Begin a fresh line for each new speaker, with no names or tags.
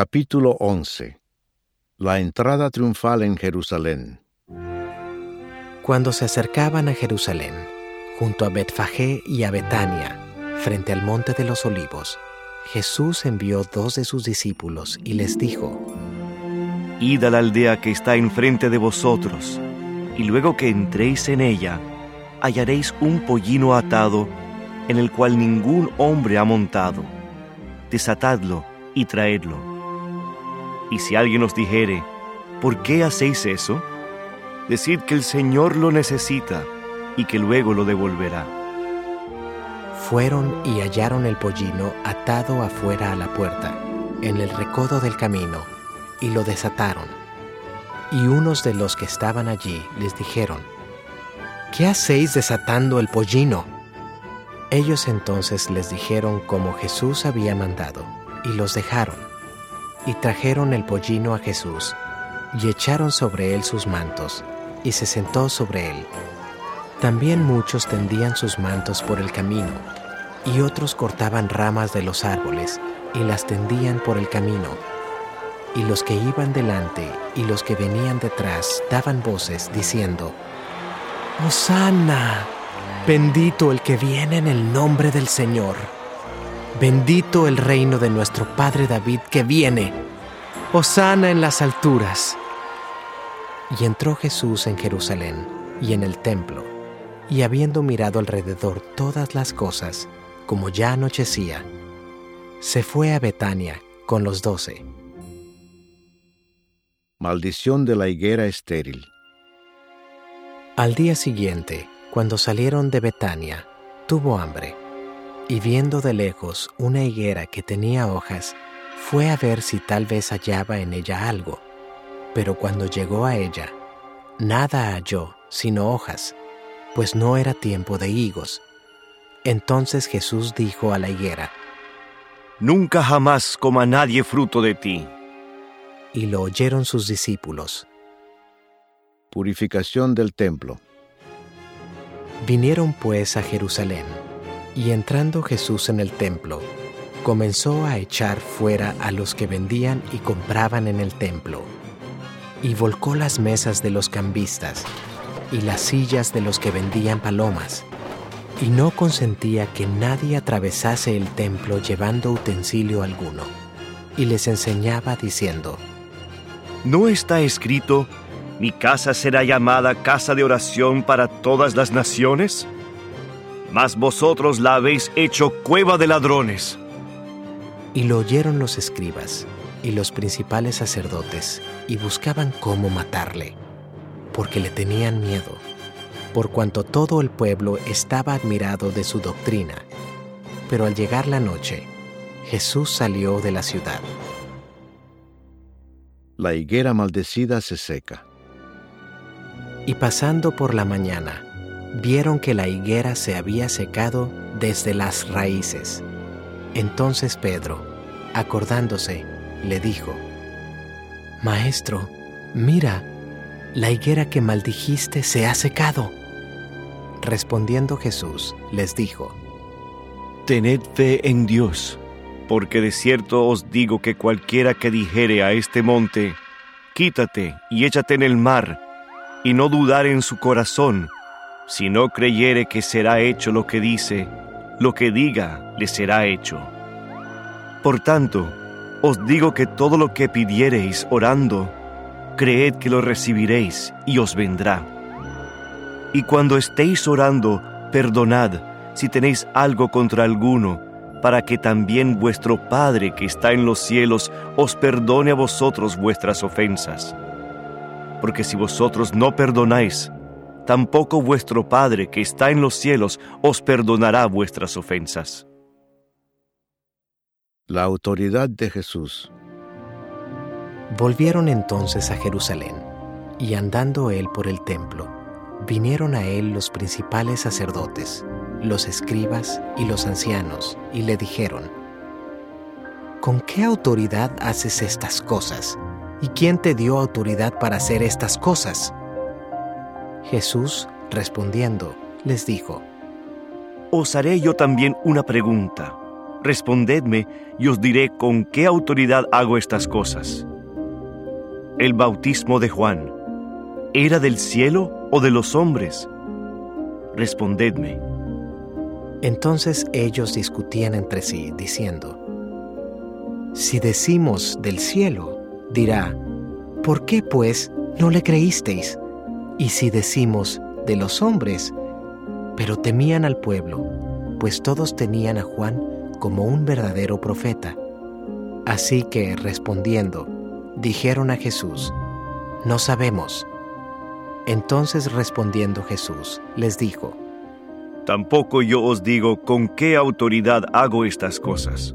Capítulo 11 La entrada triunfal en Jerusalén
Cuando se acercaban a Jerusalén, junto a Betfagé y a Betania, frente al monte de los olivos, Jesús envió dos de sus discípulos y les dijo,
Id a la aldea que está enfrente de vosotros, y luego que entréis en ella, hallaréis un pollino atado en el cual ningún hombre ha montado. Desatadlo y traedlo. Y si alguien os dijere, ¿por qué hacéis eso? Decid que el Señor lo necesita y que luego lo devolverá.
Fueron y hallaron el pollino atado afuera a la puerta, en el recodo del camino, y lo desataron. Y unos de los que estaban allí les dijeron, ¿qué hacéis desatando el pollino? Ellos entonces les dijeron como Jesús había mandado, y los dejaron. Y trajeron el pollino a Jesús, y echaron sobre él sus mantos, y se sentó sobre él. También muchos tendían sus mantos por el camino, y otros cortaban ramas de los árboles, y las tendían por el camino. Y los que iban delante y los que venían detrás daban voces diciendo, Hosanna, bendito el que viene en el nombre del Señor. Bendito el reino de nuestro Padre David que viene. Hosanna en las alturas. Y entró Jesús en Jerusalén y en el templo, y habiendo mirado alrededor todas las cosas, como ya anochecía, se fue a Betania con los doce.
Maldición de la higuera estéril
Al día siguiente, cuando salieron de Betania, tuvo hambre, y viendo de lejos una higuera que tenía hojas, fue a ver si tal vez hallaba en ella algo. Pero cuando llegó a ella, nada halló sino hojas, pues no era tiempo de higos. Entonces Jesús dijo a la higuera,
Nunca jamás coma nadie fruto de ti.
Y lo oyeron sus discípulos.
Purificación del templo
Vinieron pues a Jerusalén, y entrando Jesús en el templo, comenzó a echar fuera a los que vendían y compraban en el templo, y volcó las mesas de los cambistas y las sillas de los que vendían palomas, y no consentía que nadie atravesase el templo llevando utensilio alguno, y les enseñaba diciendo,
¿No está escrito, mi casa será llamada casa de oración para todas las naciones? Mas vosotros la habéis hecho cueva de ladrones.
Y lo oyeron los escribas y los principales sacerdotes, y buscaban cómo matarle, porque le tenían miedo, por cuanto todo el pueblo estaba admirado de su doctrina. Pero al llegar la noche, Jesús salió de la ciudad.
La higuera maldecida se seca.
Y pasando por la mañana, vieron que la higuera se había secado desde las raíces. Entonces Pedro, acordándose, le dijo, Maestro, mira, la higuera que maldijiste se ha secado. Respondiendo Jesús, les dijo,
Tened fe en Dios, porque de cierto os digo que cualquiera que dijere a este monte, Quítate y échate en el mar, y no dudar en su corazón, si no creyere que será hecho lo que dice, lo que diga le será hecho. Por tanto, os digo que todo lo que pidiereis orando, creed que lo recibiréis y os vendrá. Y cuando estéis orando, perdonad si tenéis algo contra alguno, para que también vuestro Padre que está en los cielos os perdone a vosotros vuestras ofensas. Porque si vosotros no perdonáis, tampoco vuestro Padre que está en los cielos os perdonará vuestras ofensas.
La autoridad de Jesús
Volvieron entonces a Jerusalén, y andando él por el templo, vinieron a él los principales sacerdotes, los escribas y los ancianos, y le dijeron, ¿Con qué autoridad haces estas cosas? ¿Y quién te dio autoridad para hacer estas cosas? Jesús, respondiendo, les dijo,
Os haré yo también una pregunta, Respondedme y os diré con qué autoridad hago estas cosas. El bautismo de Juan, ¿era del cielo o de los hombres? Respondedme.
Entonces ellos discutían entre sí, diciendo, Si decimos del cielo, dirá, ¿por qué pues no le creísteis? Y si decimos de los hombres, pero temían al pueblo, pues todos tenían a Juan como un verdadero profeta. Así que, respondiendo, dijeron a Jesús, No sabemos. Entonces respondiendo Jesús, les dijo,
Tampoco yo os digo con qué autoridad hago estas cosas.